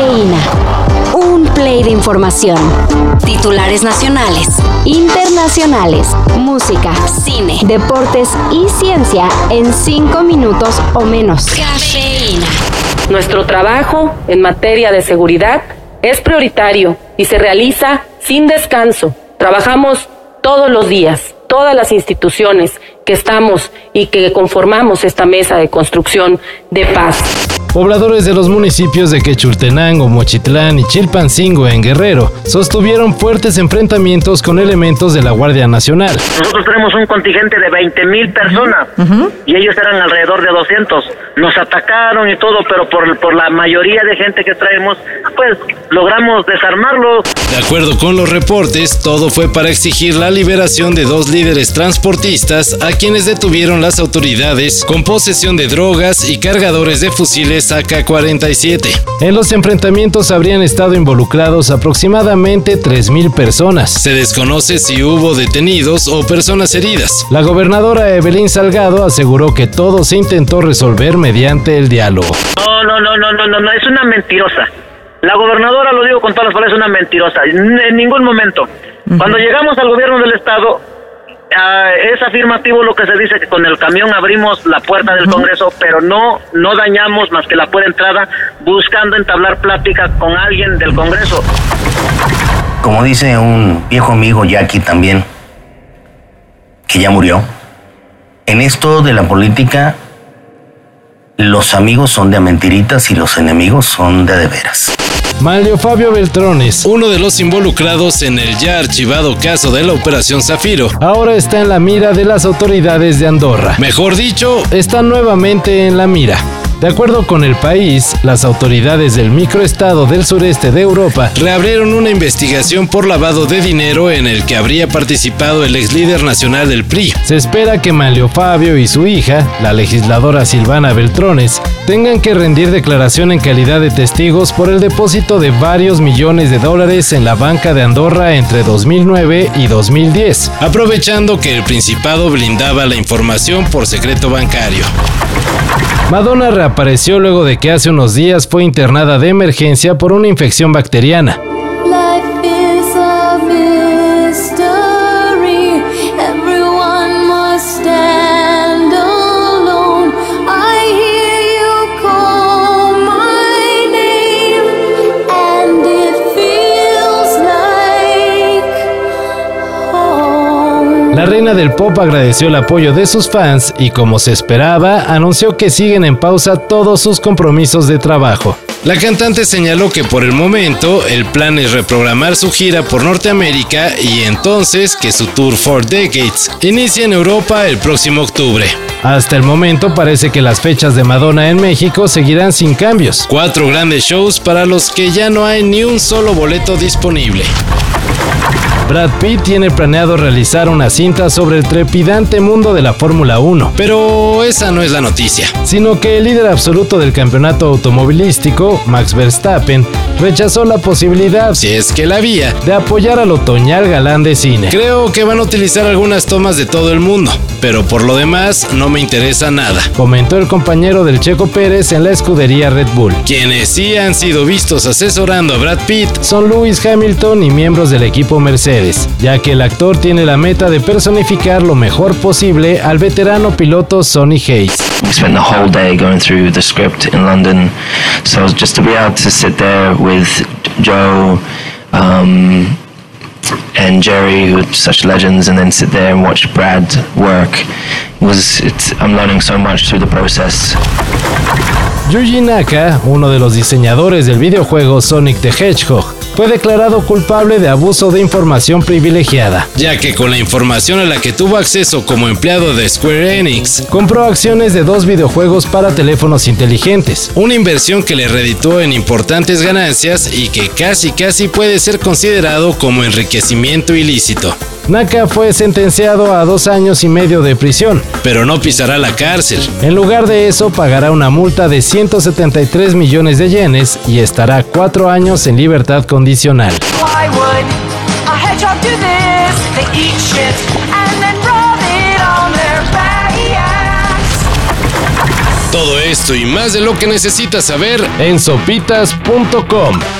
Cafeína. Un play de información. Titulares nacionales, internacionales, música, cine, deportes y ciencia en cinco minutos o menos. Cafeína. Nuestro trabajo en materia de seguridad es prioritario y se realiza sin descanso. Trabajamos todos los días, todas las instituciones que estamos y que conformamos esta mesa de construcción de paz. Pobladores de los municipios de Quechultenango, Mochitlán y Chilpancingo en Guerrero sostuvieron fuertes enfrentamientos con elementos de la Guardia Nacional. Nosotros tenemos un contingente de 20 mil personas y ellos eran alrededor de 200. Nos atacaron y todo, pero por, por la mayoría de gente que traemos, pues logramos desarmarlos. De acuerdo con los reportes, todo fue para exigir la liberación de dos líderes transportistas a quienes detuvieron las autoridades con posesión de drogas y cargadores de fusiles AK-47. En los enfrentamientos habrían estado involucrados aproximadamente 3.000 personas. Se desconoce si hubo detenidos o personas heridas. La gobernadora Evelyn Salgado aseguró que todo se intentó resolver mediante el diálogo. No, no, no, no, no, no, no, es una mentirosa. La gobernadora, lo digo con todas las palabras, es una mentirosa. En ningún momento. Cuando llegamos al gobierno del estado, Ah, es afirmativo lo que se dice que con el camión abrimos la puerta del Congreso, pero no no dañamos más que la puerta entrada buscando entablar plática con alguien del Congreso. Como dice un viejo amigo Jackie también, que ya murió, en esto de la política los amigos son de mentiritas y los enemigos son de de veras. Mario Fabio Beltrones, uno de los involucrados en el ya archivado caso de la Operación Zafiro, ahora está en la mira de las autoridades de Andorra. Mejor dicho, está nuevamente en la mira. De acuerdo con el país, las autoridades del microestado del sureste de Europa reabrieron una investigación por lavado de dinero en el que habría participado el ex líder nacional del PRI. Se espera que Manlio Fabio y su hija, la legisladora Silvana Beltrones, tengan que rendir declaración en calidad de testigos por el depósito de varios millones de dólares en la banca de Andorra entre 2009 y 2010, aprovechando que el Principado blindaba la información por secreto bancario. Madonna reapareció luego de que hace unos días fue internada de emergencia por una infección bacteriana. Del pop agradeció el apoyo de sus fans y como se esperaba, anunció que siguen en pausa todos sus compromisos de trabajo. La cantante señaló que por el momento el plan es reprogramar su gira por Norteamérica y entonces que su tour for Decades inicie en Europa el próximo octubre. Hasta el momento parece que las fechas de Madonna en México seguirán sin cambios. Cuatro grandes shows para los que ya no hay ni un solo boleto disponible. Brad Pitt tiene planeado realizar una cinta sobre el trepidante mundo de la Fórmula 1, pero esa no es la noticia, sino que el líder absoluto del campeonato automovilístico, Max Verstappen, rechazó la posibilidad, si es que la había, de apoyar al otoñal galán de cine. Creo que van a utilizar algunas tomas de todo el mundo, pero por lo demás no me interesa nada, comentó el compañero del Checo Pérez en la escudería Red Bull. Quienes sí han sido vistos asesorando a Brad Pitt son Lewis Hamilton y miembros del equipo Mercedes ya que el actor tiene la meta de personificar lo mejor posible al veterano piloto Sonny Hayes. We spent the whole day going through the script in London, so just to be able to sit there with Joe um, and Jerry, who are such legends, and then sit there and watch Brad work was it's, I'm learning so much through the process. Yuji Naka, uno de los diseñadores del videojuego Sonic the Hedgehog, fue declarado culpable de abuso de información privilegiada, ya que con la información a la que tuvo acceso como empleado de Square Enix, compró acciones de dos videojuegos para teléfonos inteligentes, una inversión que le reditó en importantes ganancias y que casi casi puede ser considerado como enriquecimiento ilícito. Naka fue sentenciado a dos años y medio de prisión, pero no pisará la cárcel. En lugar de eso, pagará una multa de 173 millones de yenes y estará cuatro años en libertad condicional. Todo Esto y más de lo que necesitas saber en sopitas.com.